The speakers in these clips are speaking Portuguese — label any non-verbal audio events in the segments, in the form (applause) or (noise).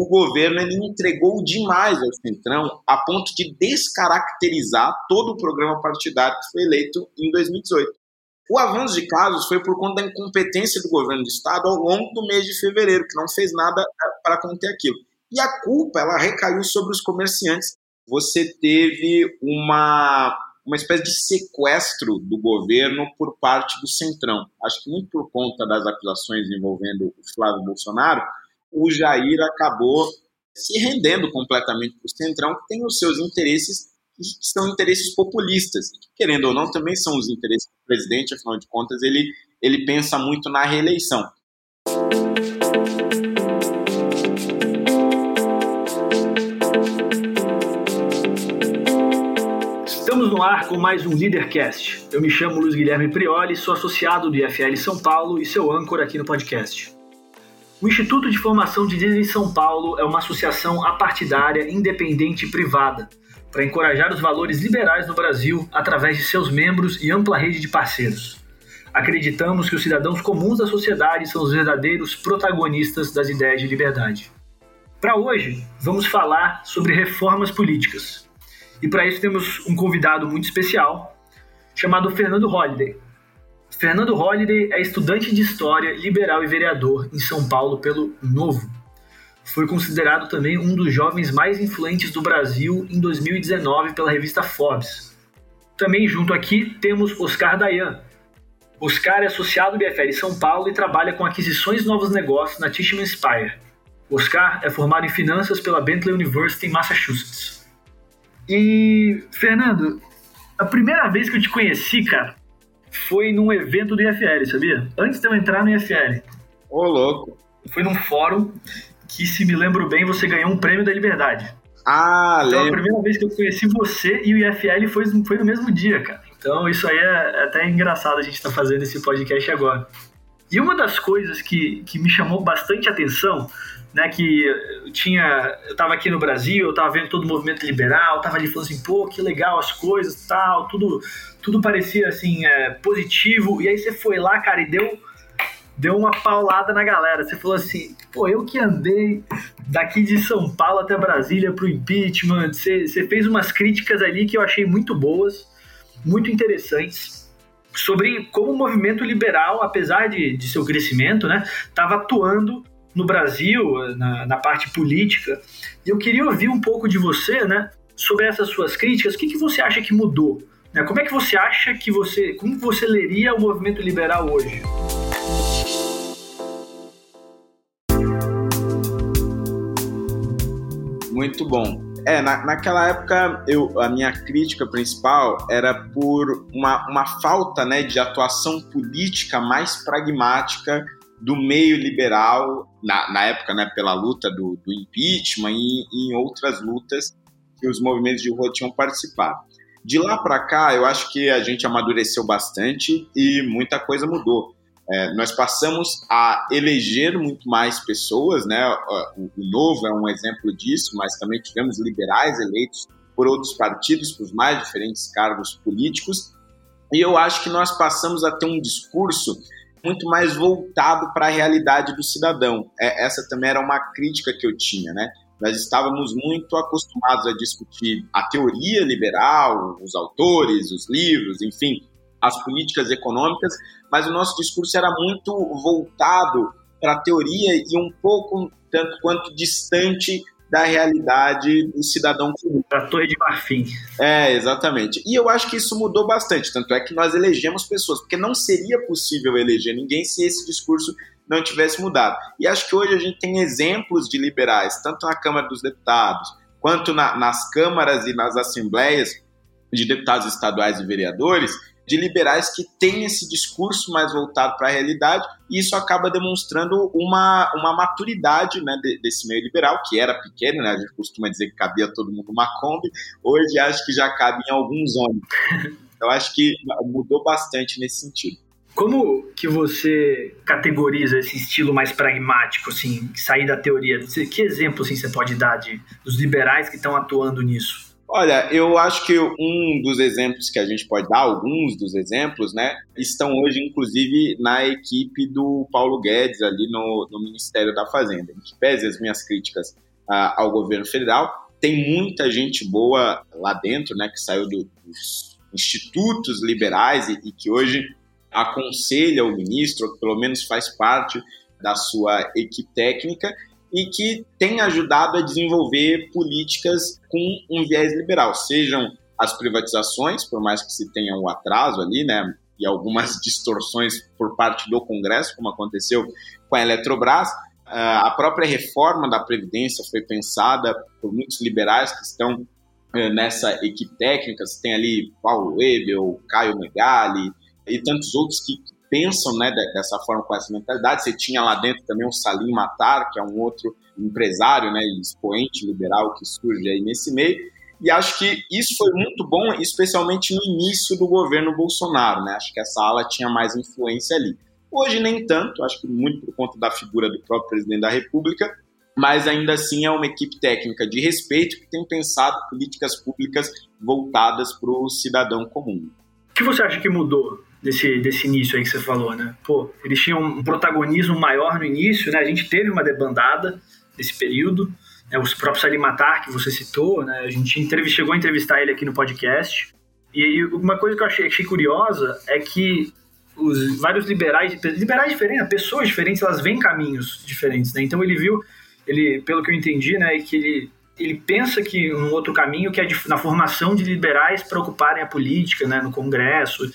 o governo ele entregou demais ao Centrão a ponto de descaracterizar todo o programa partidário que foi eleito em 2018. O avanço de casos foi por conta da incompetência do governo do estado ao longo do mês de fevereiro, que não fez nada eh, para conter aquilo. E a culpa ela recaiu sobre os comerciantes. Você teve uma uma espécie de sequestro do governo por parte do Centrão. Acho que muito por conta das acusações envolvendo o Flávio Bolsonaro, o Jair acabou se rendendo completamente para o Centrão, que tem os seus interesses que são interesses populistas, que, querendo ou não, também são os interesses do presidente, afinal de contas, ele, ele pensa muito na reeleição. Estamos no ar com mais um Leadercast. Eu me chamo Luiz Guilherme Prioli, sou associado do IFL São Paulo e seu âncora aqui no podcast. O Instituto de Formação de Líderes São Paulo é uma associação apartidária, independente e privada, para encorajar os valores liberais no Brasil através de seus membros e ampla rede de parceiros. Acreditamos que os cidadãos comuns da sociedade são os verdadeiros protagonistas das ideias de liberdade. Para hoje, vamos falar sobre reformas políticas. E para isso temos um convidado muito especial, chamado Fernando Holliday. Fernando Holliday é estudante de História, liberal e vereador em São Paulo pelo Novo. Foi considerado também um dos jovens mais influentes do Brasil em 2019 pela revista Forbes. Também junto aqui temos Oscar Dayan. Oscar é associado do BFL São Paulo e trabalha com aquisições de novos negócios na Tishman Spire. Oscar é formado em finanças pela Bentley University em Massachusetts. E, Fernando, a primeira vez que eu te conheci, cara, foi num evento do IFL, sabia? Antes de eu entrar no IFL. Ô, louco. Foi num fórum que, se me lembro bem, você ganhou um prêmio da liberdade. Ah, lembro. Então, a primeira vez que eu conheci você e o IFL foi, foi no mesmo dia, cara. Então, isso aí é, é até engraçado a gente estar tá fazendo esse podcast agora. E uma das coisas que, que me chamou bastante atenção né, que eu tinha, eu tava aqui no Brasil, eu tava vendo todo o movimento liberal, tava ali falando assim, pô, que legal as coisas, tal, tudo, tudo parecia assim é, positivo. E aí você foi lá, cara, e deu deu uma paulada na galera. Você falou assim, pô, eu que andei daqui de São Paulo até Brasília pro impeachment, você, você fez umas críticas ali que eu achei muito boas, muito interessantes sobre como o movimento liberal, apesar de, de seu crescimento, né, estava atuando no Brasil, na, na, parte política. E eu queria ouvir um pouco de você, né, sobre essas suas críticas. O que, que você acha que mudou? Né? Como é que você acha que você, como você leria o movimento liberal hoje? Muito bom. É, na, naquela época, eu, a minha crítica principal era por uma, uma falta né, de atuação política mais pragmática do meio liberal, na, na época, né, pela luta do, do impeachment e, e em outras lutas que os movimentos de rua tinham participado. De lá para cá, eu acho que a gente amadureceu bastante e muita coisa mudou. É, nós passamos a eleger muito mais pessoas, né? O, o, Novo é um exemplo disso, mas também tivemos liberais eleitos por outros partidos, por mais diferentes cargos políticos. E eu acho que nós passamos a ter um discurso muito mais voltado para a realidade do cidadão. É, essa também era uma crítica que eu tinha, né? Nós estávamos muito acostumados a discutir a teoria liberal, os autores, os livros, enfim, as políticas econômicas, mas o nosso discurso era muito voltado para a teoria e um pouco tanto quanto distante da realidade do cidadão comum. A Torre de Marfim. É, exatamente. E eu acho que isso mudou bastante, tanto é que nós elegemos pessoas, porque não seria possível eleger ninguém se esse discurso não tivesse mudado. E acho que hoje a gente tem exemplos de liberais, tanto na Câmara dos Deputados, quanto na, nas câmaras e nas assembleias de deputados estaduais e vereadores, de liberais que têm esse discurso mais voltado para a realidade, e isso acaba demonstrando uma, uma maturidade né, desse meio liberal, que era pequeno, né, a gente costuma dizer que cabia todo mundo uma Kombi, hoje acho que já cabe em alguns ônibus. Eu acho que mudou bastante nesse sentido. Como que você categoriza esse estilo mais pragmático, assim, sair da teoria? Que exemplo assim, você pode dar de, dos liberais que estão atuando nisso? Olha, eu acho que um dos exemplos que a gente pode dar, alguns dos exemplos, né, estão hoje, inclusive, na equipe do Paulo Guedes, ali no, no Ministério da Fazenda. Em que pese as minhas críticas uh, ao governo federal. Tem muita gente boa lá dentro, né, que saiu do, dos institutos liberais e, e que hoje aconselha o ministro, ou pelo menos faz parte da sua equipe técnica, e que tem ajudado a desenvolver políticas com um viés liberal, sejam as privatizações, por mais que se tenha um atraso ali, né, e algumas (laughs) distorções por parte do Congresso, como aconteceu com a Eletrobras, ah, a própria reforma da Previdência foi pensada por muitos liberais que estão eh, nessa equipe técnica. Você tem ali Paulo Webel, Caio Megali e tantos outros que pensam né, dessa forma, com essa mentalidade. Você tinha lá dentro também o Salim Matar, que é um outro empresário, né, expoente liberal que surge aí nesse meio. E acho que isso foi muito bom, especialmente no início do governo Bolsonaro. Né? Acho que essa ala tinha mais influência ali. Hoje nem tanto, acho que muito por conta da figura do próprio presidente da República, mas ainda assim é uma equipe técnica de respeito que tem pensado políticas públicas voltadas para o cidadão comum. O que você acha que mudou desse, desse início aí que você falou, né? Pô, eles tinham um protagonismo maior no início, né? A gente teve uma debandada nesse período, né? Os próprios Alimatar, que você citou, né? A gente chegou a entrevistar ele aqui no podcast. E uma coisa que eu achei, achei curiosa é que os vários liberais, liberais diferentes, pessoas diferentes, elas vêm caminhos diferentes, né? Então ele viu, ele, pelo que eu entendi, né, que ele ele pensa que um outro caminho que é de, na formação de liberais para ocuparem a política, né, no Congresso,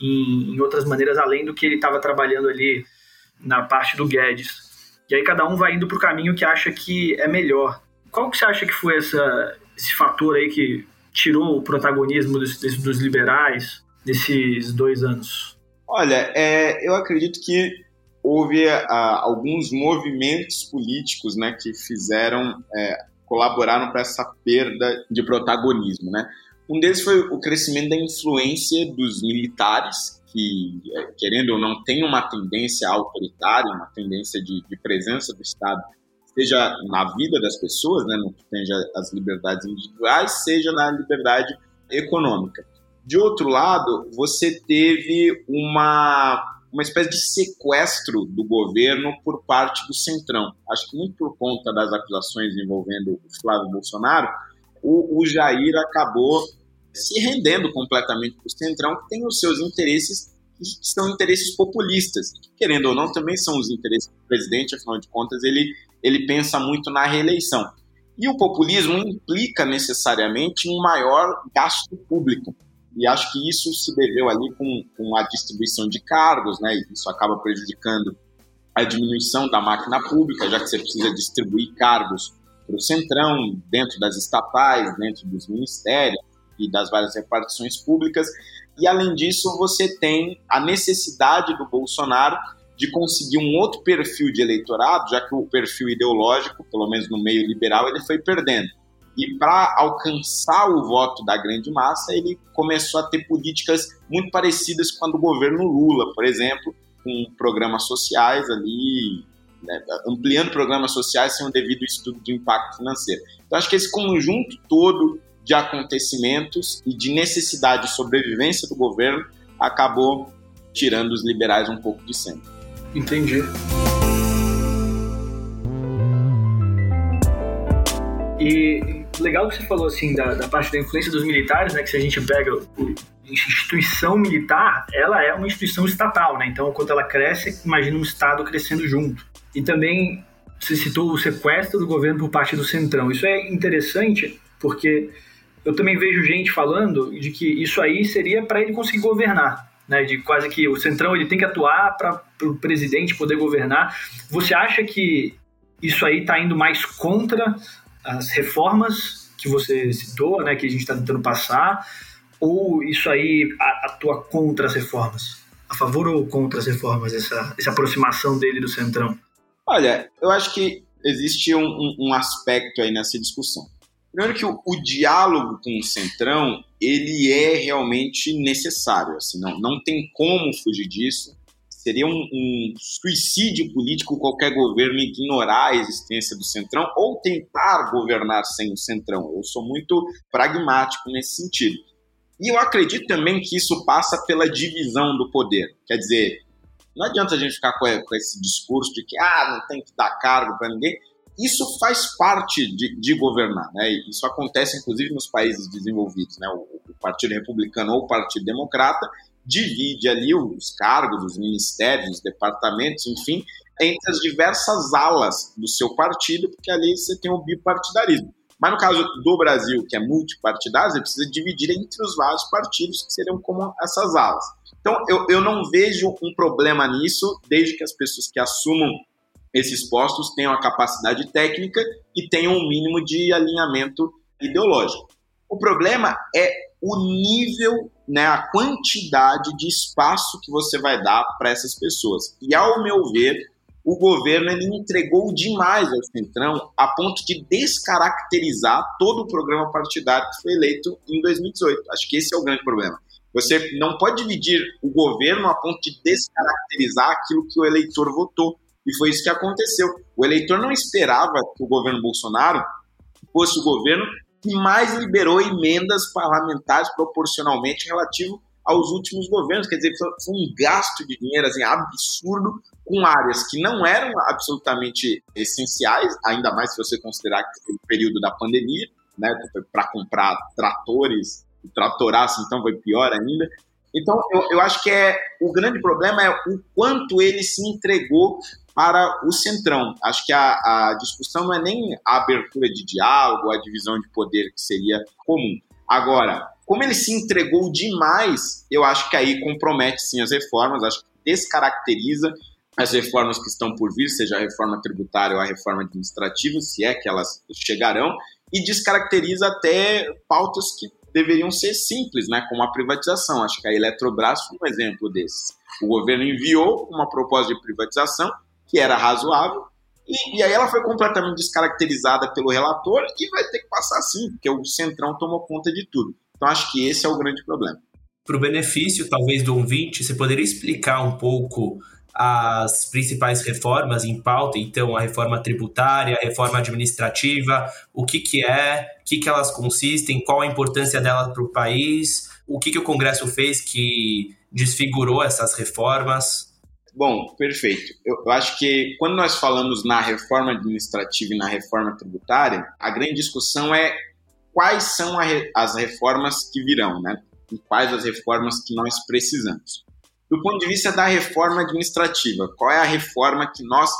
em, em outras maneiras além do que ele estava trabalhando ali na parte do Guedes. E aí cada um vai indo para o caminho que acha que é melhor. Qual que você acha que foi essa, esse fator aí que tirou o protagonismo dos, dos liberais nesses dois anos? Olha, é, eu acredito que houve ah, alguns movimentos políticos né, que fizeram, é, colaboraram para essa perda de protagonismo. Né? Um deles foi o crescimento da influência dos militares, que, é, querendo ou não, tem uma tendência autoritária, uma tendência de, de presença do Estado, seja na vida das pessoas, né, no que as liberdades individuais, seja na liberdade econômica. De outro lado, você teve uma, uma espécie de sequestro do governo por parte do Centrão. Acho que muito por conta das acusações envolvendo o Flávio Bolsonaro, o, o Jair acabou se rendendo completamente para o Centrão, que tem os seus interesses, que são interesses populistas, que, querendo ou não, também são os interesses do presidente, afinal de contas, ele, ele pensa muito na reeleição. E o populismo implica necessariamente um maior gasto público. E acho que isso se deveu ali com, com a distribuição de cargos, né? Isso acaba prejudicando a diminuição da máquina pública, já que você precisa distribuir cargos para o centrão, dentro das estatais, dentro dos ministérios e das várias repartições públicas. E além disso, você tem a necessidade do Bolsonaro de conseguir um outro perfil de eleitorado, já que o perfil ideológico, pelo menos no meio liberal, ele foi perdendo. E para alcançar o voto da grande massa, ele começou a ter políticas muito parecidas com a do governo Lula, por exemplo, com programas sociais ali, né, ampliando programas sociais sem o devido estudo de impacto financeiro. Então, acho que esse conjunto todo de acontecimentos e de necessidade de sobrevivência do governo acabou tirando os liberais um pouco de cena. Entendi. E legal que você falou assim da, da, parte da influência dos militares, né? Que se a gente pega a instituição militar, ela é uma instituição estatal, né? Então, quando ela cresce, imagina um estado crescendo junto. E também você citou o sequestro do governo por parte do centrão. Isso é interessante porque eu também vejo gente falando de que isso aí seria para ele conseguir governar, né? De quase que o centrão ele tem que atuar para o presidente poder governar. Você acha que isso aí está indo mais contra as reformas que você citou, né, que a gente está tentando passar, ou isso aí atua contra as reformas? A favor ou contra as reformas, essa, essa aproximação dele do Centrão? Olha, eu acho que existe um, um, um aspecto aí nessa discussão. Primeiro que o, o, diálogo com o Centrão, ele é realmente necessário, assim, não, não tem como fugir disso seria um, um, suicídio político qualquer governo ignorar a existência do Centrão ou tentar governar sem o Centrão. Eu sou muito pragmático nesse sentido. E eu acredito também que isso passa pela divisão do poder. Quer dizer, não adianta a gente ficar com esse discurso de que ah, não tem que dar cargo para ninguém, isso faz parte de, de, governar, né? Isso acontece inclusive nos países desenvolvidos, né? O, o, Partido Republicano ou o Partido Democrata divide ali os cargos, os ministérios, os departamentos, enfim, entre as diversas alas do seu partido, porque ali você tem o bipartidarismo. Mas no caso do Brasil, que é multipartidário, você precisa dividir entre os vários partidos que seriam como essas alas. Então, eu, eu não vejo um problema nisso, desde que as pessoas que assumam esses postos tenham a capacidade técnica e tenham um mínimo de alinhamento ideológico. O problema é o nível, né, a quantidade de espaço que você vai dar para essas pessoas. E, ao meu ver, o governo ele entregou demais ao Centrão a ponto de descaracterizar todo o programa partidário que foi eleito em 2018. Acho que esse é o grande problema. Você não pode dividir o governo a ponto de descaracterizar aquilo que o eleitor votou. E foi isso que aconteceu. O eleitor não esperava que o governo Bolsonaro fosse o governo que mais liberou emendas parlamentares proporcionalmente relativo aos últimos governos. Quer dizer, foi um gasto de dinheiro assim, absurdo com áreas que não eram absolutamente essenciais, ainda mais se você considerar que foi o período da pandemia, né, para comprar tratores, tratoraço, então foi pior ainda. Então, eu, eu acho que é o grande problema é o quanto ele se entregou para o centrão. Acho que a, a discussão não é nem a abertura de diálogo, a divisão de poder que seria comum. Agora, como ele se entregou demais, eu acho que aí compromete sim as reformas, acho que descaracteriza as reformas que estão por vir, seja a reforma tributária ou a reforma administrativa, se é que elas chegarão, e descaracteriza até pautas que deveriam ser simples, né, como a privatização. Acho que a Eletrobras foi um exemplo desses. O governo enviou uma proposta de privatização que era razoável, e, e, aí ela foi completamente descaracterizada pelo relator e vai ter que passar assim, porque o Centrão tomou conta de tudo. Então acho que esse é o grande problema. Para o benefício, talvez, do ouvinte, você poderia explicar um pouco as principais reformas em pauta, então a reforma tributária, a reforma administrativa, o que, que é, o que, que elas consistem, qual a importância delas para o país, o que, que o Congresso fez que desfigurou essas reformas? Bom, perfeito. Eu, eu, acho que quando nós falamos na reforma administrativa e na reforma tributária, a grande discussão é quais são as reformas que virão, né? E quais as reformas que nós precisamos do ponto de vista da reforma administrativa, qual é a reforma que nós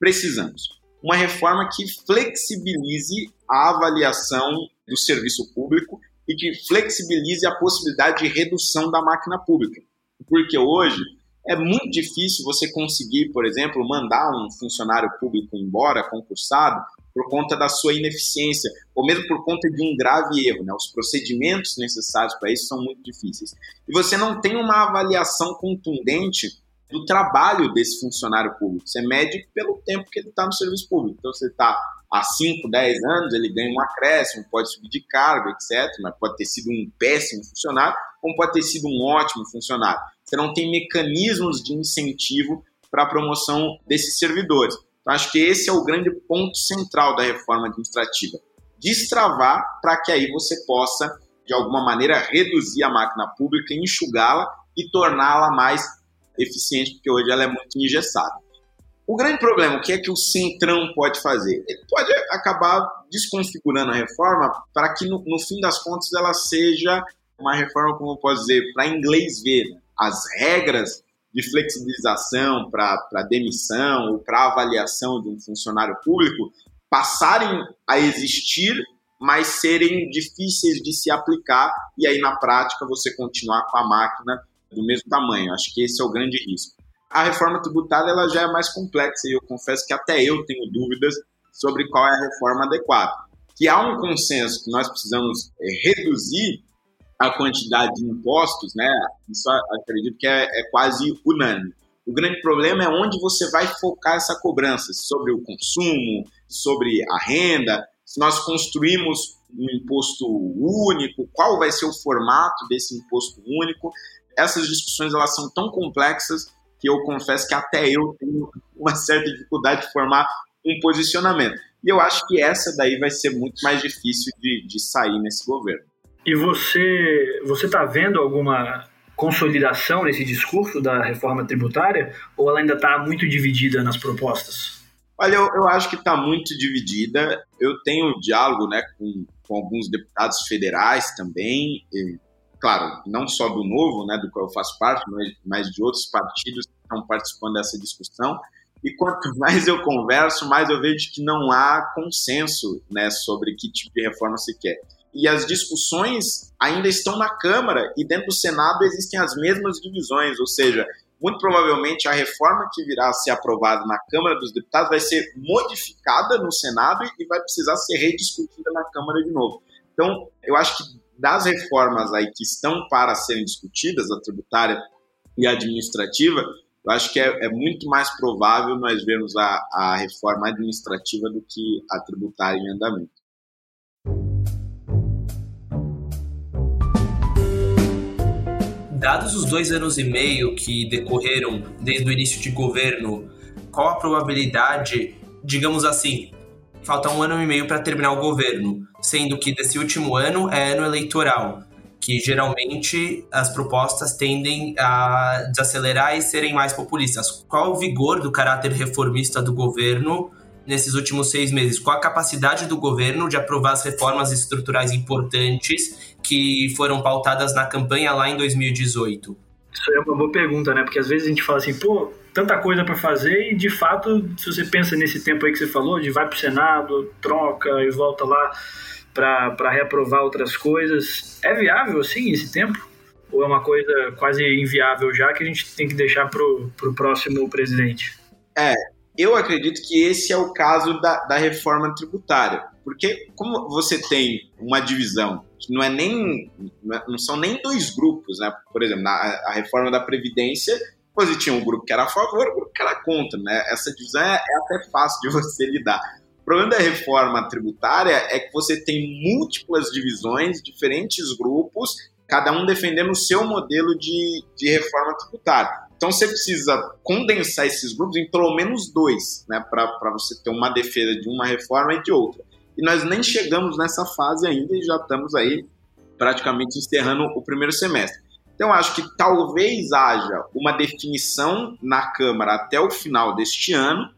precisamos? Uma reforma que flexibilize a avaliação do serviço público e que flexibilize a possibilidade de redução da máquina pública. Porque hoje é muito difícil você conseguir, por exemplo, mandar um funcionário público embora, concursado, por conta da sua ineficiência, ou mesmo por conta de um grave erro. Né? Os procedimentos necessários para isso são muito difíceis. E você não tem uma avaliação contundente do trabalho desse funcionário público. Você mede pelo tempo que ele está no serviço público. Então, você está há 5, 10 anos, ele ganha um acréscimo, pode subir de cargo, etc. Mas pode ter sido um péssimo funcionário, como pode ter sido um ótimo funcionário. Você não tem mecanismos de incentivo para a promoção desses servidores. Então, acho que esse é o grande ponto central da reforma administrativa. Destravar para que aí você possa, de alguma maneira, reduzir a máquina pública, enxugá-la e torná-la mais eficiente, porque hoje ela é muito engessada. O grande problema, o que é que o Centrão pode fazer? Ele pode acabar desconfigurando a reforma para que, no, no, fim das contas, ela seja uma reforma, como eu posso dizer, para inglês ver. Né? As regras de flexibilização para demissão ou para avaliação de um funcionário público passarem a existir, mas serem difíceis de se aplicar e aí na prática você continuar com a máquina do mesmo tamanho. Acho que esse é o grande risco. A reforma tributária ela já é mais complexa e eu confesso que até eu tenho dúvidas sobre qual é a reforma adequada. Que há um consenso que nós precisamos é, reduzir a quantidade de impostos, né? Isso acredito que é, é quase unânime. O grande problema é onde você vai focar essa cobrança, sobre o consumo, sobre a renda, se nós construímos um imposto único, qual vai ser o formato desse imposto único. Essas discussões elas são tão complexas que eu confesso que até eu tenho (laughs) uma certa dificuldade de formar um posicionamento. E eu acho que essa daí vai ser muito mais difícil de, de sair nesse governo. E você você está vendo alguma consolidação nesse discurso da reforma tributária ou ela ainda está muito dividida nas propostas? Olha, eu, eu acho que está muito dividida. Eu tenho diálogo né, com, com alguns deputados federais também, e, claro, não só do Novo, né, do qual eu faço parte, mas, mas de outros partidos que estão participando dessa discussão. E quanto (laughs) mais eu converso, mais eu vejo que não há consenso né, sobre que tipo de reforma se quer. E as discussões ainda estão na Câmara e dentro do Senado existem as mesmas divisões, ou seja, muito provavelmente a reforma que virá a ser aprovada na Câmara dos Deputados vai ser modificada no Senado e vai precisar ser rediscutida na Câmara de novo. Então, eu acho que das reformas aí que estão para serem discutidas, a tributária e a administrativa, eu acho que é, é muito mais provável nós vermos a, a reforma administrativa do que a tributária em andamento. Dados os dois anos e meio que decorreram desde o início de governo, qual a probabilidade, digamos assim, falta um ano e meio para terminar o governo, sendo que desse último ano é ano eleitoral que geralmente as propostas tendem a desacelerar e serem mais populistas. Qual o vigor do caráter reformista do governo nesses últimos seis meses? Qual a capacidade do governo de aprovar as reformas estruturais importantes que foram pautadas na campanha lá em 2018? Isso é uma boa pergunta, né? Porque às vezes a gente fala assim, pô, tanta coisa para fazer e de fato, se você pensa nesse tempo aí que você falou, de vai para o Senado, troca e volta lá para reaprovar outras coisas. É viável assim esse tempo? Ou é uma coisa quase inviável já que a gente tem que deixar para o próximo presidente? É, eu acredito que esse é o caso da, da reforma tributária. Porque como você tem uma divisão não é nem não é, são nem dois grupos, né? Por exemplo, na a reforma da previdência, você tinha um grupo que era a favor, um grupo que era contra, né? Essa divisão é, é até fácil de (laughs) você lidar. O problema da reforma tributária é que você tem múltiplas divisões, diferentes grupos, cada um defendendo o seu modelo de, de reforma tributária. Então você precisa condensar esses grupos em pelo menos dois, né, para você ter uma defesa de uma reforma e de outra. E nós nem chegamos nessa fase ainda e já estamos aí praticamente encerrando o primeiro semestre. Então, acho que talvez haja uma definição na Câmara até o final deste ano,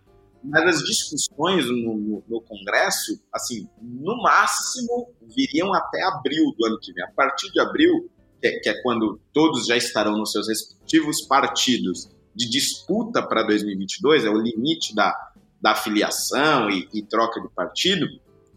mas as discussões no, no, no, Congresso, assim, no máximo viriam até abril do ano que vem. A partir de abril, que é, que é quando todos já estarão nos seus respectivos partidos de disputa para 2022, é o limite da, da filiação e, e troca de partido,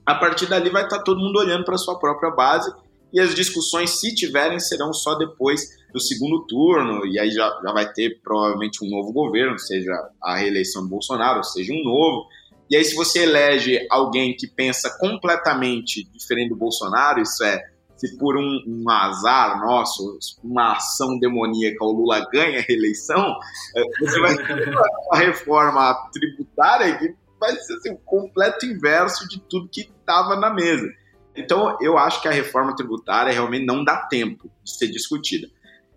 a partir dali vai estar todo mundo olhando para sua própria base e as discussões, se tiverem, serão só depois do segundo turno, e aí já, já vai ter provavelmente um novo governo, seja a reeleição do Bolsonaro, seja um novo. E aí, se você elege alguém que pensa completamente diferente do Bolsonaro, isso é, se por um, um azar nosso, uma ação demoníaca, o Lula ganha a reeleição, é, você vai ter uma reforma tributária que vai ser assim, o completo inverso de tudo que estava na mesa. Então, eu acho que a reforma tributária realmente não dá tempo de ser discutida.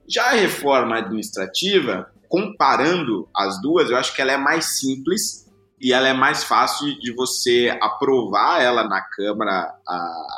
Já a reforma administrativa, comparando as duas, eu acho que ela é mais simples e ela é mais fácil de você aprovar ela na Câmara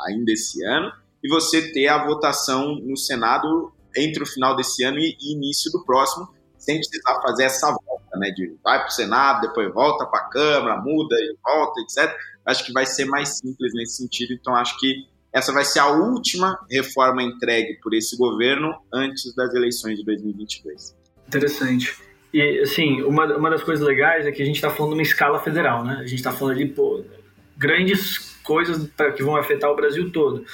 ainda esse ano e você ter a votação no Senado entre o final desse ano e início do próximo, sem precisar fazer essa volta, né? De vai para o Senado, depois volta para a Câmara, muda e volta, etc acho que vai ser mais simples nesse sentido. Então, acho que essa vai ser a última reforma entregue por esse governo antes das eleições de 2022. Interessante. E, assim, uma, uma das coisas legais é que a gente está falando de uma escala federal, né? A gente está falando ali, pô, grandes coisas pra, que vão afetar o Brasil todo.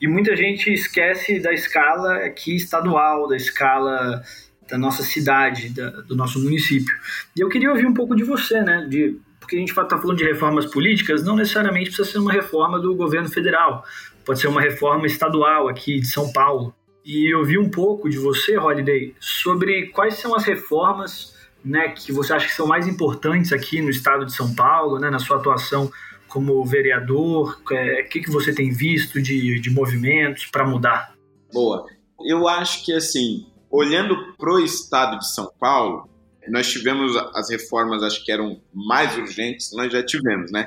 E muita gente esquece da escala aqui estadual, da escala da nossa cidade, da, do nosso município. E eu queria ouvir um pouco de você, né? De porque a gente está falando de reformas políticas, não necessariamente precisa ser uma reforma do governo federal, pode ser uma reforma estadual aqui de São Paulo. E eu vi um pouco de você, Holiday, sobre quais são as reformas né, que você acha que são mais importantes aqui no estado de São Paulo, né, na sua atuação como vereador, o é, que, que você tem visto de, de movimentos para mudar? Boa. Eu acho que, assim, olhando para o estado de São Paulo, nós tivemos as reformas, acho que eram mais urgentes, nós já tivemos, né?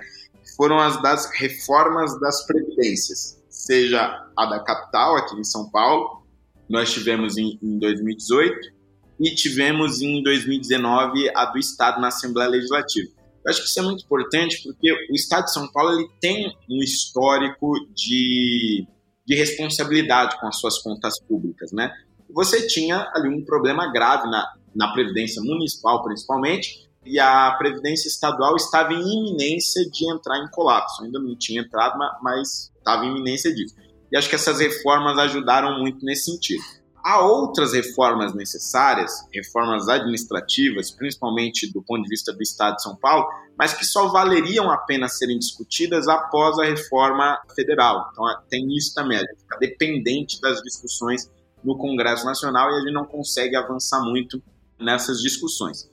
Foram as das reformas das previdências, seja a da capital, aqui em São Paulo, nós tivemos em, em 2018, e tivemos em 2019 a do Estado na Assembleia Legislativa. Eu acho que isso é muito importante porque o Estado de São Paulo ele tem um histórico de, de responsabilidade com as suas contas públicas, né? Você tinha ali um problema grave na, na Previdência Municipal, principalmente, e a Previdência Estadual estava em iminência de entrar em colapso. Ainda não tinha entrado, mas estava em iminência disso. E acho que essas reformas ajudaram muito nesse sentido. Há outras reformas necessárias, reformas administrativas, principalmente do ponto de vista do Estado de São Paulo, mas que só valeriam a pena serem discutidas após a reforma federal. Então tem isso também, a gente fica dependente das discussões no Congresso Nacional e a gente não consegue avançar muito nessas discussões.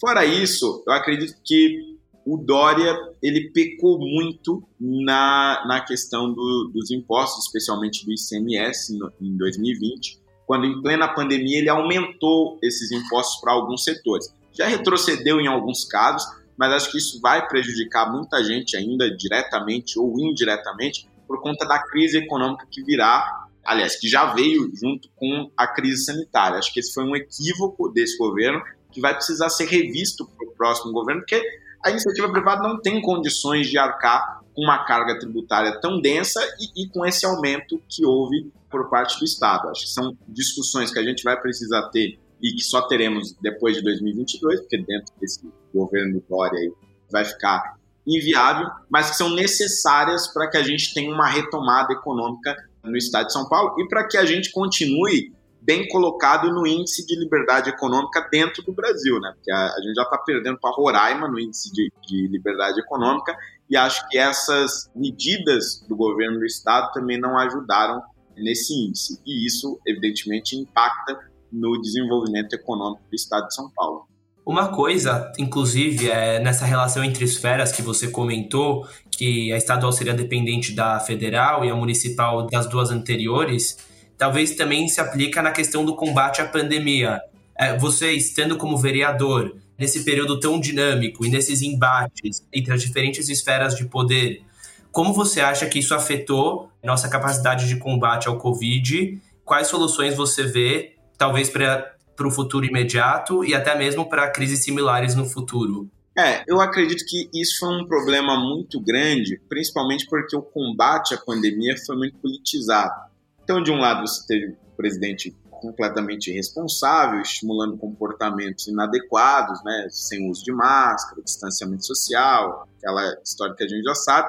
Fora isso, eu acredito que o Dória ele pecou muito na, na questão do, dos impostos, especialmente do ICMS no, em 2020, quando em plena pandemia ele aumentou esses impostos para alguns setores. Já retrocedeu em alguns casos, mas acho que isso vai prejudicar muita gente ainda diretamente ou indiretamente por conta da crise econômica que virá, aliás, que já veio junto com a crise sanitária. Acho que esse foi um equívoco desse governo que vai precisar ser revisto para o próximo governo, porque a iniciativa privada não tem condições de arcar uma carga tributária tão densa e, e, com esse aumento que houve por parte do Estado. Acho que são discussões que a gente vai precisar ter e que só teremos depois de 2022, porque dentro desse governo Dória aí vai ficar inviável, mas que são necessárias para que a gente tenha uma retomada econômica no Estado de São Paulo e para que a gente continue bem colocado no índice de liberdade econômica dentro do Brasil, né? Porque a, a gente já está perdendo para Roraima no índice de, de, liberdade econômica e acho que essas medidas do governo do estado também não ajudaram nesse índice e isso evidentemente impacta no desenvolvimento econômico do estado de São Paulo. Uma coisa, inclusive, é nessa relação entre esferas que você comentou, que a estadual seria dependente da federal e a municipal das duas anteriores, talvez também se aplica na questão do combate à pandemia. É, você, estando como vereador, nesse período tão dinâmico e nesses embates entre as diferentes esferas de poder, como você acha que isso afetou nossa capacidade de combate ao Covid? Quais soluções você vê, talvez para o futuro imediato e até mesmo para crises similares no futuro? É, eu acredito que isso foi um problema muito grande, principalmente porque o combate à pandemia foi muito politizado. Então, de um lado, você teve o presidente completamente irresponsável, estimulando comportamentos inadequados, né, sem uso de máscara, distanciamento social, aquela história que a gente já sabe.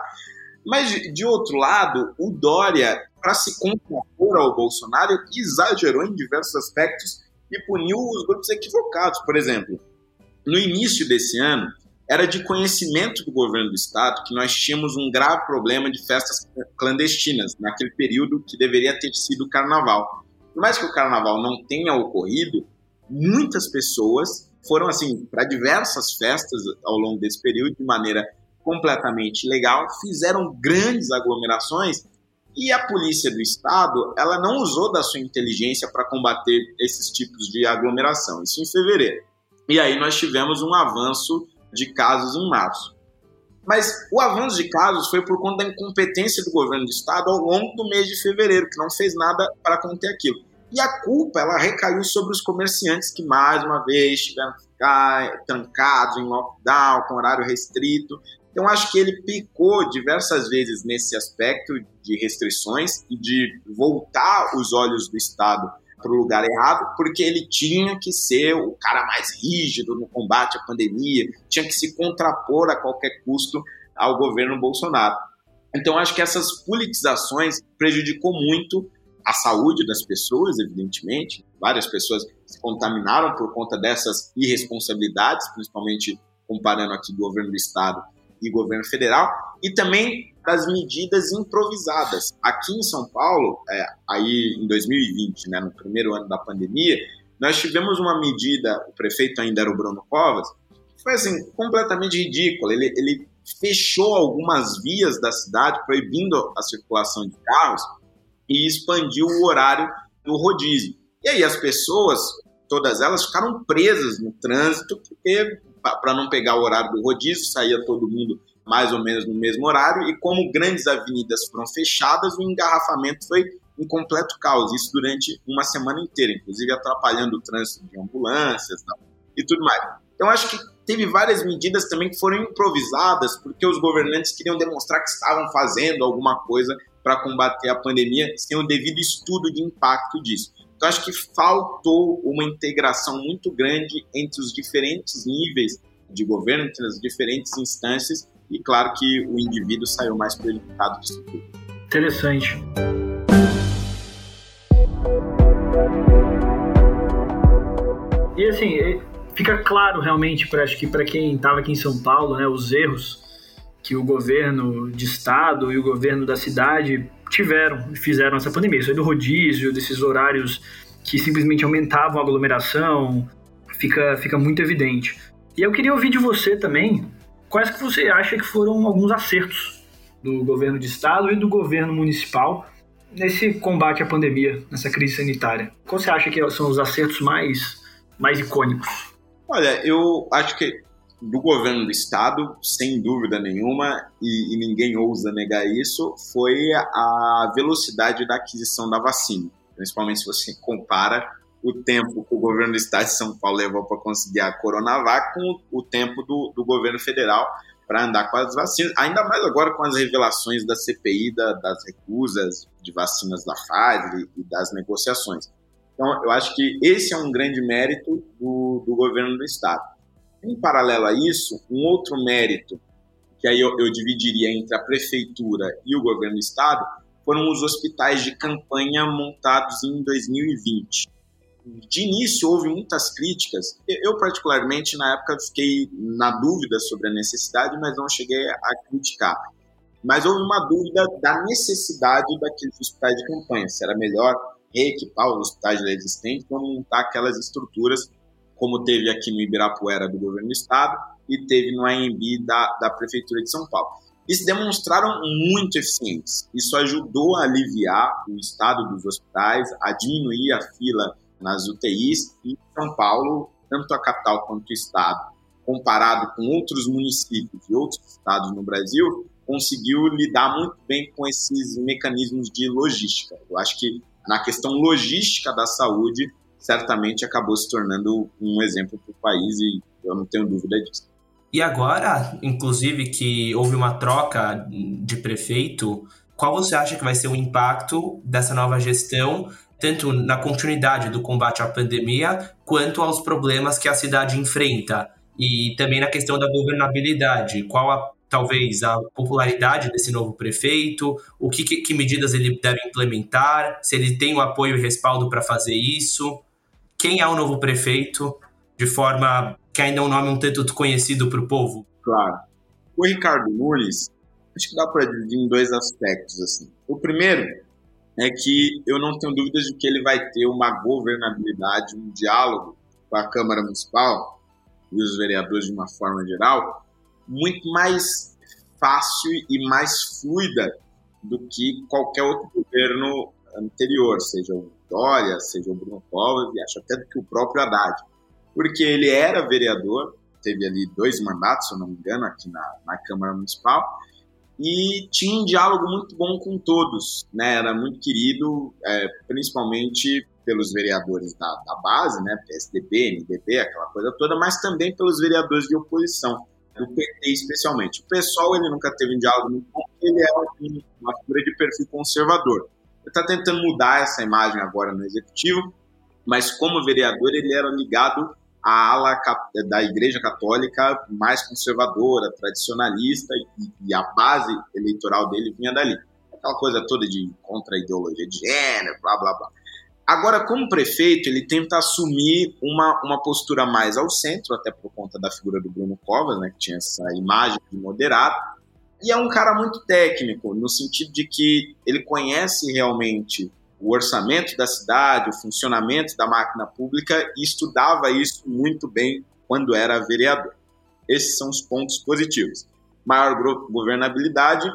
Mas, de outro lado, o Dória, para se contrapor ao Bolsonaro, exagerou em diversos aspectos e puniu os grupos equivocados. Por exemplo, no início desse ano, era de conhecimento do governo do estado que nós tínhamos um grave problema de festas clandestinas naquele período que deveria ter sido o carnaval. Por mais que o carnaval não tenha ocorrido, muitas pessoas foram assim para diversas festas ao longo desse período de maneira completamente legal, fizeram grandes aglomerações e a polícia do estado ela não usou da sua inteligência para combater esses tipos de aglomeração. Isso em fevereiro. E aí nós tivemos um avanço de casos em março. Mas o avanço de casos foi por conta da incompetência do governo do estado ao longo do mês de fevereiro, que não fez nada para conter aquilo. E a culpa ela recaiu sobre os comerciantes que mais uma vez tiveram que ficar trancados em lockdown, com horário restrito. Então acho que ele picou diversas vezes nesse aspecto de restrições e de voltar os olhos do Estado para o lugar errado, porque ele tinha que ser o cara mais rígido no combate à pandemia, tinha que se contrapor a qualquer custo ao governo Bolsonaro. Então, acho que essas politizações prejudicou muito a saúde das pessoas, evidentemente. Várias pessoas se contaminaram por conta dessas irresponsabilidades, principalmente comparando aqui governo do estado e governo federal, e também das medidas improvisadas. Aqui em São Paulo, é, aí em 2020, né, no primeiro ano da pandemia, nós tivemos uma medida, o prefeito ainda era o Bruno Covas, que foi assim, completamente ridícula. Ele, ele fechou algumas vias da cidade, proibindo a circulação de carros e expandiu o horário do rodízio. E aí as pessoas, todas elas, ficaram presas no trânsito, porque para não pegar o horário do rodízio, saía todo mundo mais ou menos no mesmo horário, e como grandes avenidas foram fechadas, o engarrafamento foi um completo caos, isso durante uma semana inteira, inclusive atrapalhando o trânsito de ambulâncias e tudo mais. Então, acho que teve várias medidas também que foram improvisadas, porque os governantes queriam demonstrar que estavam fazendo alguma coisa para combater a pandemia sem o devido estudo de impacto disso. Então, acho que faltou uma integração muito grande entre os diferentes níveis de governo, entre as diferentes instâncias, e claro que o indivíduo saiu mais prejudicado disso tudo. Interessante. E assim, fica claro realmente para acho que para quem estava aqui em São Paulo, né, os erros que o governo de estado e o governo da cidade tiveram e fizeram essa pandemia. Isso aí do rodízio, desses horários que simplesmente aumentavam a aglomeração, fica, fica muito evidente. E eu queria ouvir de você também, quais que você acha que foram alguns acertos do governo de estado e do governo municipal nesse combate à pandemia, nessa crise sanitária? Qual você acha que são os acertos mais, mais icônicos? Olha, eu acho que do governo do estado, sem dúvida nenhuma, e, e, ninguém ousa negar isso, foi a velocidade da aquisição da vacina. Principalmente se você compara o tempo que o governo do estado de São Paulo levou para conseguir a Coronavac com o tempo do, do governo federal para andar com as vacinas, ainda mais agora com as revelações da CPI, da, das recusas de vacinas da Pfizer e, e das negociações. Então, eu acho que esse é um grande mérito do, do governo do estado. Em paralelo a isso, um outro mérito, que aí eu, eu dividiria entre a prefeitura e o governo do estado, foram os hospitais de campanha montados em 2020. De início, houve muitas críticas. Eu, particularmente, na época, fiquei na dúvida sobre a necessidade, mas não cheguei a criticar. Mas houve uma dúvida da necessidade daqueles hospitais de campanha, se era melhor reequipar os hospitais existentes ou montar aquelas estruturas como teve aqui no Ibirapuera do governo do estado e teve no AMB da, da Prefeitura de São Paulo. E se demonstraram muito eficientes. Isso ajudou a aliviar o estado dos hospitais, a diminuir a fila nas UTIs e São Paulo, tanto a capital quanto o estado, comparado com outros municípios e outros estados no Brasil, conseguiu lidar muito bem com esses mecanismos de logística. Eu acho que na questão logística da saúde, certamente acabou se tornando um exemplo para o país e eu não tenho dúvida disso. E agora, inclusive, que houve uma troca de prefeito, qual você acha que vai ser o impacto dessa nova gestão, tanto na continuidade do combate à pandemia, quanto aos problemas que a cidade enfrenta? E também na questão da governabilidade. Qual a, talvez a popularidade desse novo prefeito? O que, que medidas ele deve implementar? Se ele tem o apoio e respaldo para fazer isso? quem é o novo prefeito, de forma que ainda é um nome um tanto conhecido para o povo? Claro. O Ricardo Nunes, acho que dá para dividir em dois aspectos. assim. O primeiro é que eu não tenho dúvidas de que ele vai ter uma governabilidade, um diálogo com a Câmara Municipal e os vereadores de uma forma geral, muito mais fácil e mais fluida do que qualquer outro governo anterior, seja o Dória, seja o Bruno Covas e acho até que o próprio Haddad. Porque ele era vereador, teve ali dois mandatos, se eu não me engano, aqui na, na Câmara Municipal, e tinha um diálogo muito bom com todos, né? Era muito querido, é, principalmente pelos vereadores da, da base, né? PSDB, MDB, aquela coisa toda, mas também pelos vereadores de oposição, do PT especialmente. O pessoal ele nunca teve um diálogo muito bom, ele era uma figura de perfil conservador está tentando mudar essa imagem agora no executivo, mas como vereador ele era ligado à ala da Igreja Católica mais conservadora, tradicionalista, e, e a base eleitoral dele vinha dali. Aquela coisa toda de contra a ideologia de gênero, blá blá blá. Agora, como prefeito, ele tenta assumir uma, uma postura mais ao centro, até por conta da figura do Bruno Covas, né, que tinha essa imagem de moderado, e é um cara muito técnico, no sentido de que ele conhece realmente o orçamento da cidade, o funcionamento da máquina pública e estudava isso muito bem quando era vereador. Esses são os pontos positivos. Maior governabilidade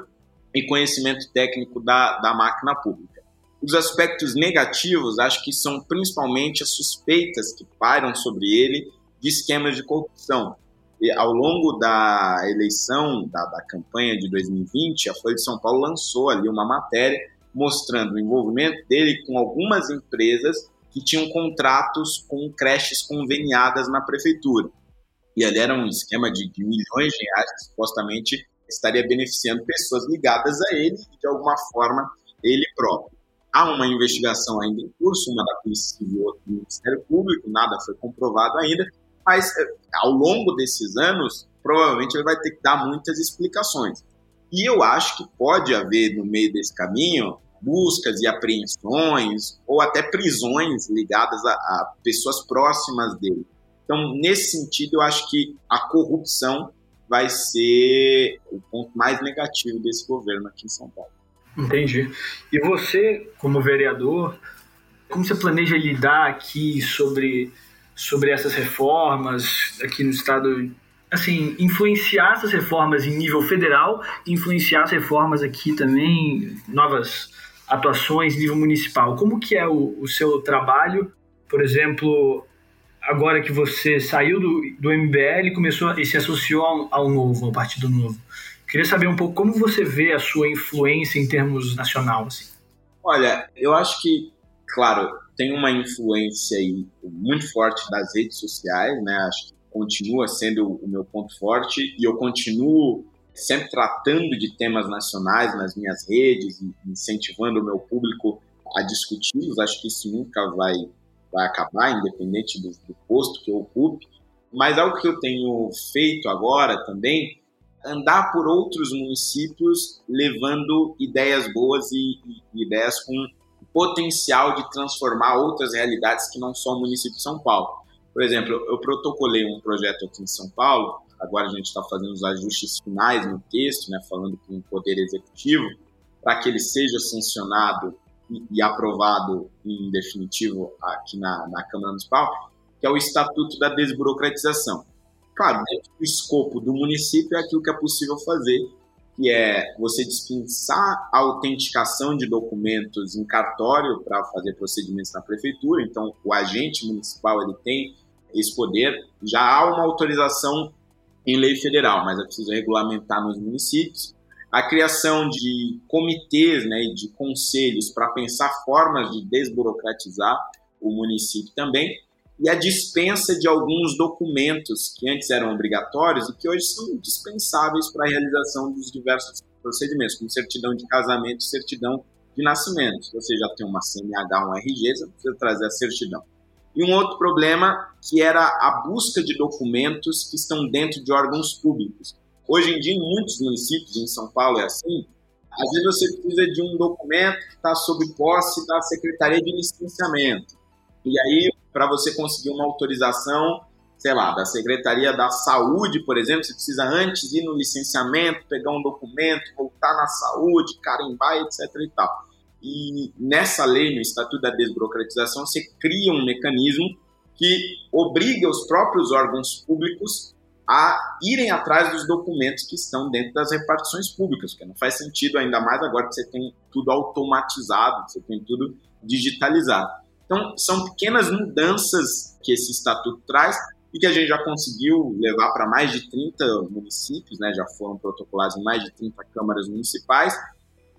e conhecimento técnico da, da máquina pública. Os aspectos negativos, acho que são principalmente as suspeitas que pairam sobre ele de esquemas de corrupção ao longo da eleição, da, da campanha de 2020, a Folha de São Paulo lançou ali uma matéria mostrando o envolvimento dele com algumas empresas que tinham contratos com creches conveniadas na prefeitura. E ali era um esquema de, de milhões de reais que supostamente estaria beneficiando pessoas ligadas a ele e, de alguma forma, ele próprio. Há uma investigação ainda em curso, uma da Polícia Civil outra do Ministério Público, nada foi comprovado ainda, mas eh, ao longo desses anos, provavelmente ele vai ter que dar muitas explicações. E eu acho que pode haver no meio desse caminho buscas e apreensões ou até prisões ligadas a, a pessoas próximas dele. Então, nesse sentido, eu acho que a corrupção vai ser o ponto mais negativo desse governo aqui em São Paulo. Entendi. E você, como vereador, como você planeja lidar aqui sobre, sobre essas reformas aqui no estado? Assim, influenciar essas reformas em nível federal, influenciar as reformas aqui também, novas atuações em nível municipal. Como que é o, o seu trabalho, por exemplo, agora que você saiu do, do MBL e começou e se associou ao, ao Novo, ao Partido Novo. Queria saber um pouco como você vê a sua influência em termos nacional. Assim. Olha, eu acho que, claro, tem uma influência aí muito forte das redes sociais, né? Acho que continua sendo o meu ponto forte e eu continuo sempre tratando de temas nacionais nas minhas redes incentivando o meu público a discuti-los. Acho que isso nunca vai vai acabar, independente do, do posto que eu ocupe. Mas algo que eu tenho feito agora também andar por outros municípios levando ideias boas e, e, ideias com potencial de transformar outras realidades que não só o município de São Paulo. Por exemplo, eu protocolei um projeto aqui em São Paulo, agora a gente está fazendo os ajustes finais no texto, né, falando com o Poder Executivo, para que ele seja sancionado e aprovado em definitivo aqui na, na Câmara Municipal, que é o Estatuto da Desburocratização. Claro, dentro do escopo do município é aquilo que é possível fazer, que é você dispensar a autenticação de documentos em cartório para fazer procedimentos na prefeitura. Então, o agente municipal ele tem esse poder. Já há uma autorização em lei federal, mas é preciso regulamentar nos municípios a criação de comitês né, e de conselhos para pensar formas de desburocratizar o município também, e a dispensa de alguns documentos que antes eram obrigatórios e que hoje são dispensáveis para a realização dos diversos procedimentos, como certidão de casamento e certidão de nascimento. Se você já tem uma CNH, um RG, você precisa trazer a certidão. E um outro problema que era a busca de documentos que estão dentro de órgãos públicos. Hoje em dia, em muitos municípios, em São Paulo é assim, às vezes você precisa de um documento que está sob posse da Secretaria de Licenciamento. E aí, para você conseguir uma autorização, sei lá, da Secretaria da Saúde, por exemplo, você precisa antes ir no licenciamento, pegar um documento, voltar na saúde, carimbar, etc. e tal. E nessa lei, no Estatuto da Desburocratização, você cria um mecanismo que obriga os próprios órgãos públicos a irem atrás dos documentos que estão dentro das repartições públicas, porque não faz sentido ainda mais agora que você tem tudo automatizado, você tem tudo digitalizado. Então, são pequenas mudanças que esse estatuto traz e que a gente já conseguiu levar para mais de 30 municípios, né? já foram protocolados em mais de 30 câmaras municipais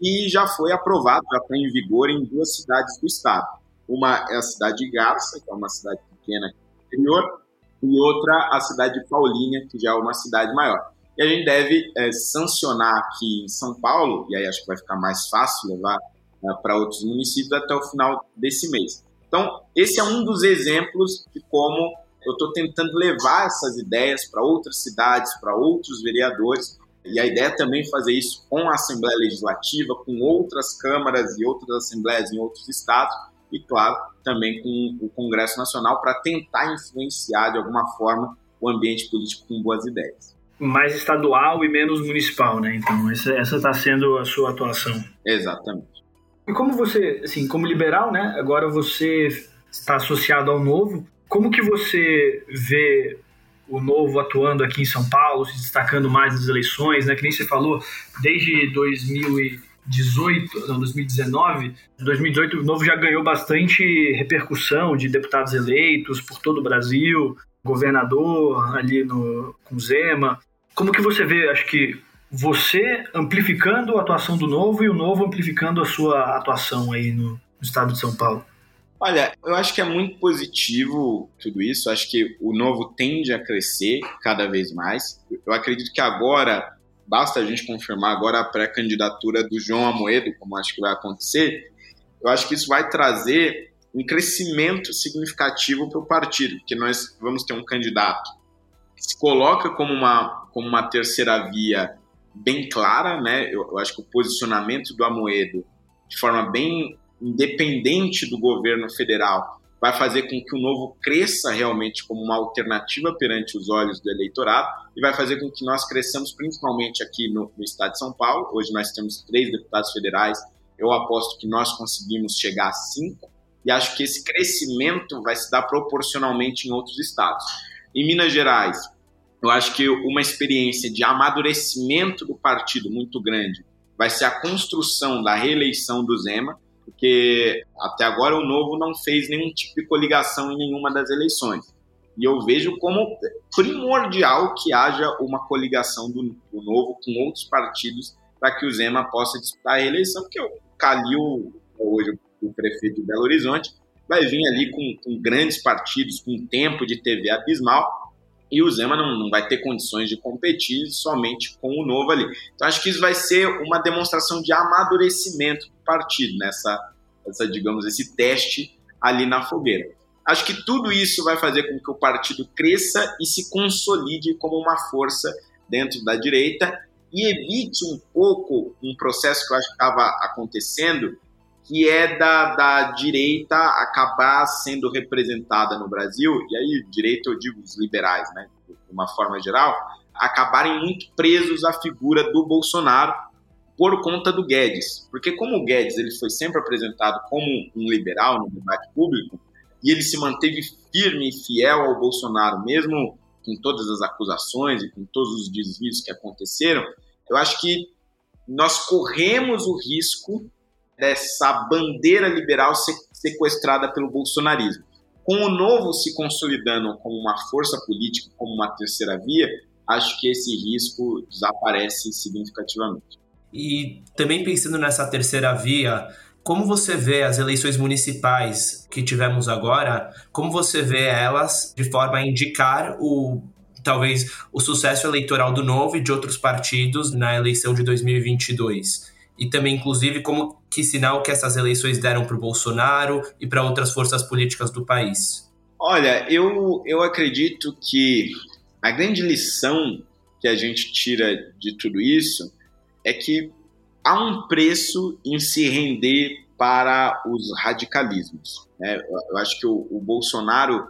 e já foi aprovado, já está em vigor em duas cidades do estado. Uma é a cidade de Garça, que é uma cidade pequena interior, e outra a cidade de Paulínia, que já é uma cidade maior. E a gente deve é, sancionar aqui em São Paulo, e aí acho que vai ficar mais fácil levar é, para outros municípios até o final desse mês. Então, esse é um dos exemplos de como eu estou tentando levar essas ideias para outras cidades, para outros vereadores, e a ideia é também fazer isso com a Assembleia Legislativa, com outras câmaras e outras assembleias em outros estados, e, claro, também com o Congresso Nacional para tentar influenciar de alguma forma o ambiente político com boas ideias. Mais estadual e menos municipal, né? Então, essa está sendo a sua atuação. Exatamente. E como você, assim, como liberal, né? Agora você está associado ao Novo. Como que você vê o Novo atuando aqui em São Paulo, se destacando mais nas eleições, né? Que nem você falou, desde 2000 2018, não, 2019, 2018 o Novo já ganhou bastante repercussão de deputados eleitos por todo o Brasil, governador ali no, com Zema. Como que você vê, acho que você amplificando a atuação do Novo e o Novo amplificando a sua atuação aí no, no estado de São Paulo? Olha, eu acho que é muito positivo tudo isso. Acho que o novo tende a crescer cada vez mais. Eu acredito que agora, basta a gente confirmar agora a pré-candidatura do João Amoedo, como acho que vai acontecer. Eu acho que isso vai trazer um crescimento significativo para o partido, porque nós vamos ter um candidato que se coloca como uma, como uma terceira via bem clara, né? Eu, eu acho que o posicionamento do Amoedo, de forma bem independente do governo federal, vai fazer com que o novo cresça realmente como uma alternativa perante os olhos do eleitorado e vai fazer com que nós cresçamos principalmente aqui no, no estado de São Paulo. Hoje nós temos três deputados federais, eu aposto que nós conseguimos chegar a cinco e acho que esse crescimento vai se dar proporcionalmente em outros estados. Em Minas Gerais, eu acho que uma experiência de amadurecimento do partido muito grande vai ser a construção da reeleição do Zema porque até agora o Novo não fez nenhum tipo de coligação em nenhuma das eleições. E eu vejo como primordial que haja uma coligação do, do Novo com outros partidos para que o Zema possa disputar a reeleição, porque o Calil, hoje o prefeito de Belo Horizonte, vai vir ali com, com grandes partidos, com tempo de TV abismal, e o Zema não, não, vai ter condições de competir somente com o novo ali. Então acho que isso vai ser uma demonstração de amadurecimento do partido nessa, essa digamos esse teste ali na fogueira. Acho que tudo isso vai fazer com que o partido cresça e se consolide como uma força dentro da direita e evite um pouco um processo que eu acho que estava acontecendo, que é da, da direita acabar sendo representada no Brasil, e aí direita eu digo os liberais, né, de uma forma geral, acabarem muito presos à figura do Bolsonaro por conta do Guedes. Porque como o Guedes ele foi sempre apresentado como um liberal no debate público, e ele se manteve firme e fiel ao Bolsonaro, mesmo com todas as acusações e com todos os desvios que aconteceram, eu acho que nós corremos o risco dessa bandeira liberal sequestrada pelo bolsonarismo. Com o novo se consolidando como uma força política, como uma terceira via, acho que esse risco desaparece significativamente. E também pensando nessa terceira via, como você vê as eleições municipais que tivemos agora? Como você vê elas de forma a indicar o talvez o sucesso eleitoral do Novo e de outros partidos na eleição de 2022? E também, inclusive, como que sinal que essas eleições deram para o Bolsonaro e para outras forças políticas do país? Olha, eu, eu acredito que a grande lição que a gente tira de tudo isso é que há um preço em se render para os radicalismos. Né? Eu acho que o, o Bolsonaro,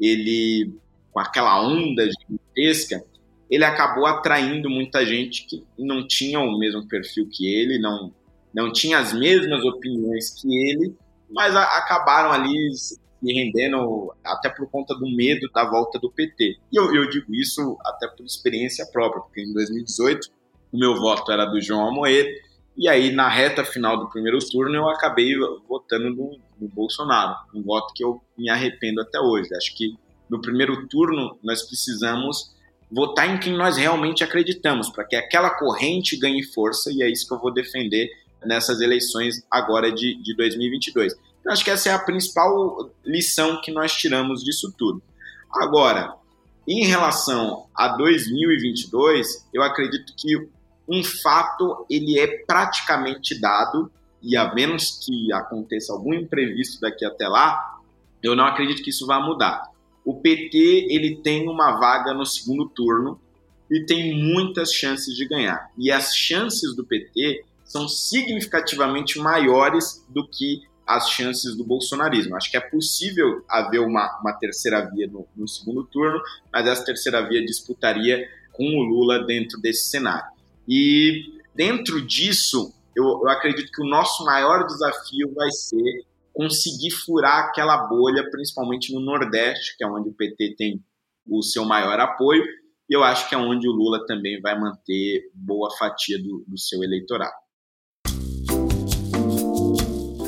ele, com aquela onda gigantesca, ele acabou atraindo muita gente que não tinha o mesmo perfil que ele, não, não tinha as mesmas opiniões que ele, mas a, acabaram ali se rendendo até por conta do medo da volta do PT. E eu, eu digo isso até por experiência própria, porque em 2018 o meu voto era do João Amoedo, e aí na reta final do primeiro turno eu acabei votando no, no Bolsonaro, um voto que eu me arrependo até hoje. Acho que no primeiro turno nós precisamos votar em quem nós realmente acreditamos, para que aquela corrente ganhe força, e é isso que eu vou defender nessas eleições agora de, de 2022. Então, acho que essa é a principal lição que nós tiramos disso tudo. Agora, em relação a 2022, eu acredito que um fato ele é praticamente dado e a menos que aconteça algum imprevisto daqui até lá, eu não acredito que isso vá mudar. O PT ele tem uma vaga no segundo turno e tem muitas chances de ganhar. E as chances do PT são significativamente maiores do que as chances do bolsonarismo. Acho que é possível haver uma, uma terceira via no, no segundo turno, mas essa terceira via disputaria com o Lula dentro desse cenário. E dentro disso, eu, eu acredito que o nosso maior desafio vai ser conseguir furar aquela bolha, principalmente no Nordeste, que é onde o PT tem o seu maior apoio, e eu acho que é onde o Lula também vai manter boa fatia do, do seu eleitorado.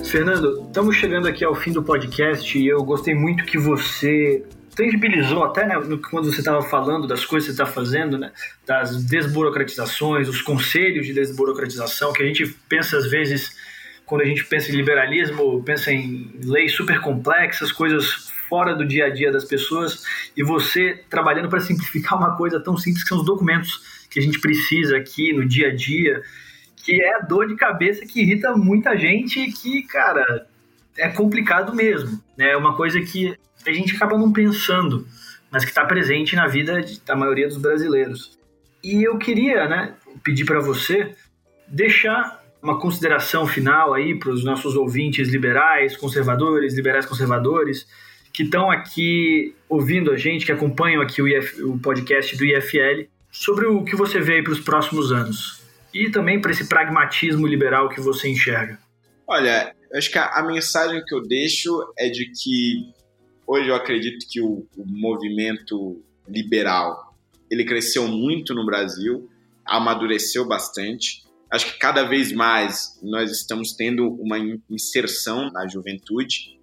Fernando, estamos chegando aqui ao fim do podcast e eu gostei muito que você tangibilizou até né, quando você estava falando das coisas que você está fazendo, né, das desburocratizações, os conselhos de desburocratização, que a gente pensa às vezes quando a gente pensa em liberalismo, pensa em leis super complexas, coisas fora do dia a dia das pessoas, e você trabalhando para simplificar uma coisa tão simples que são os documentos que a gente precisa aqui no dia a dia, que é a dor de cabeça que irrita muita gente e que, cara, é complicado mesmo. Né? É uma coisa que a gente acaba não pensando, mas que está presente na vida da maioria dos brasileiros. E eu queria né, pedir para você deixar uma consideração final aí para os nossos ouvintes liberais, conservadores, liberais conservadores, que estão aqui ouvindo a gente, que acompanham aqui o, IF, o podcast do IFL, sobre o que você vê para os próximos anos. E também para esse pragmatismo liberal que você enxerga. Olha, acho que a, a, mensagem que eu deixo é de que hoje eu acredito que o, o movimento liberal ele cresceu muito no Brasil, amadureceu bastante. Acho que cada vez mais nós estamos tendo uma inserção na juventude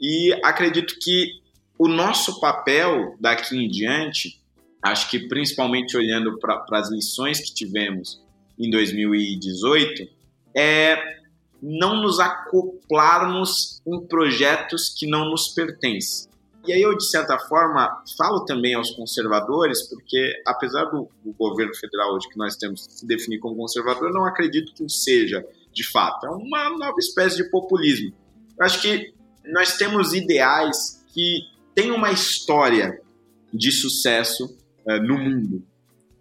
e acredito que o nosso papel daqui em diante, acho que principalmente olhando para as lições que tivemos em 2018, é não nos acoplarmos em projetos que não nos pertencem. E aí eu, de certa forma, falo também aos conservadores, porque apesar do, do governo federal hoje que nós temos se definir como conservador, eu não acredito que seja, de fato. É uma nova espécie de populismo. Eu acho que nós temos ideais que têm uma história de sucesso uh, no mundo.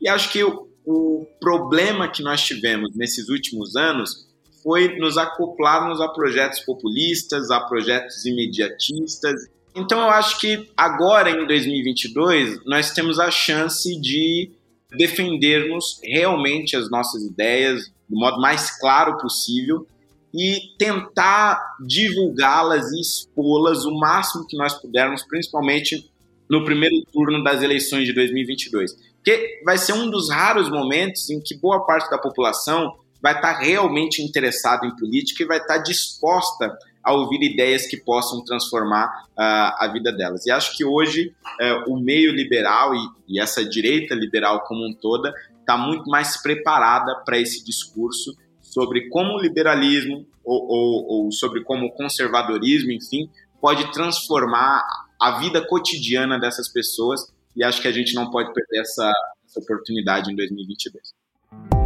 E acho que o, o problema que nós tivemos nesses últimos anos foi nos acoplarmos a projetos populistas, a projetos imediatistas. Então eu acho que agora em 2022 nós temos a chance de defendermos realmente as nossas ideias do modo mais claro possível e tentar divulgá-las e expô-las o máximo que nós pudermos, principalmente no primeiro turno das eleições de 2022. Porque vai ser um dos raros momentos em que boa parte da população vai estar realmente interessada em política e vai estar disposta a ouvir ideias que possam transformar uh, a vida delas. E acho que hoje uh, o meio liberal e, e, essa direita liberal como um toda está muito mais preparada para esse discurso sobre como o liberalismo ou, ou, ou sobre como o conservadorismo, enfim, pode transformar a vida cotidiana dessas pessoas e acho que a gente não pode perder essa, essa oportunidade em 2022.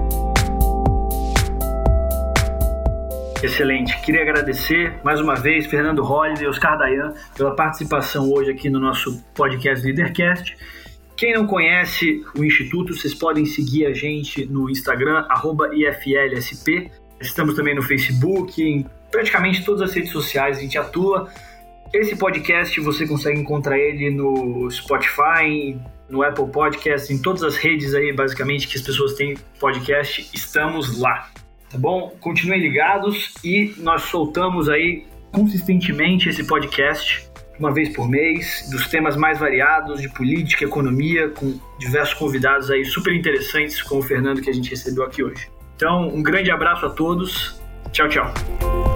Excelente. Queria agradecer mais uma vez Fernando Holliday e Oscar Dayan pela participação hoje aqui no nosso podcast Leadercast. Quem não conhece o Instituto, vocês podem seguir a gente no Instagram, IFLSP. Estamos também no Facebook, em praticamente todas as redes sociais a gente atua. Esse podcast você consegue encontrar ele no Spotify, no Apple Podcast, em todas as redes aí, basicamente, que as pessoas têm podcast, estamos lá tá bom? Continuem ligados e nós soltamos aí consistentemente esse podcast uma vez por mês, dos temas mais variados de política, economia, com diversos convidados aí super interessantes, como o Fernando que a gente recebeu aqui hoje. Então, um grande abraço a todos. Tchau, tchau.